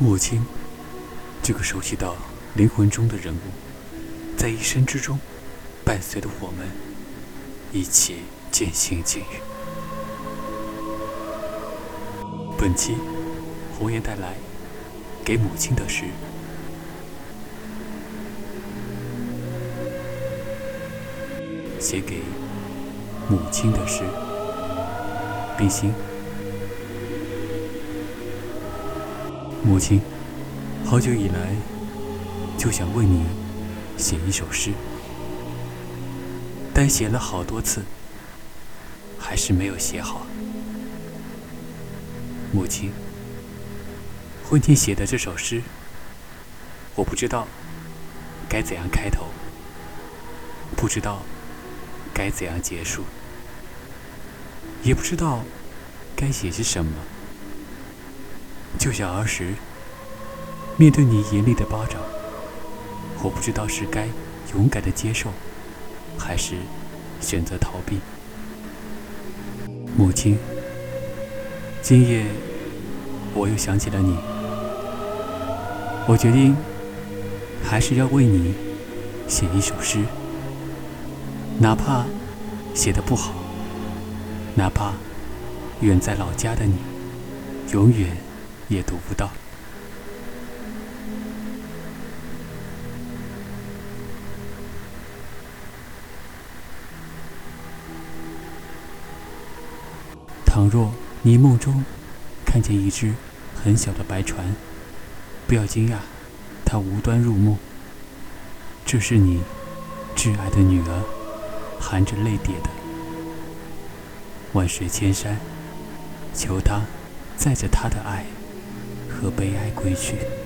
母亲，这个熟悉到灵魂中的人物，在一生之中，伴随着我们一起渐行渐远。本期红颜带来给母亲的诗，写给母亲的诗，冰心。母亲，好久以来就想为你写一首诗，但写了好多次，还是没有写好。母亲，婚前写的这首诗，我不知道该怎样开头，不知道该怎样结束，也不知道该写些什么。就像儿时面对你严厉的巴掌，我不知道是该勇敢的接受，还是选择逃避。母亲，今夜我又想起了你，我决定还是要为你写一首诗，哪怕写的不好，哪怕远在老家的你，永远。也读不到。倘若你梦中看见一只很小的白船，不要惊讶，它无端入梦。这是你挚爱的女儿，含着泪叠的。万水千山，求他载着她的爱。和悲哀归去。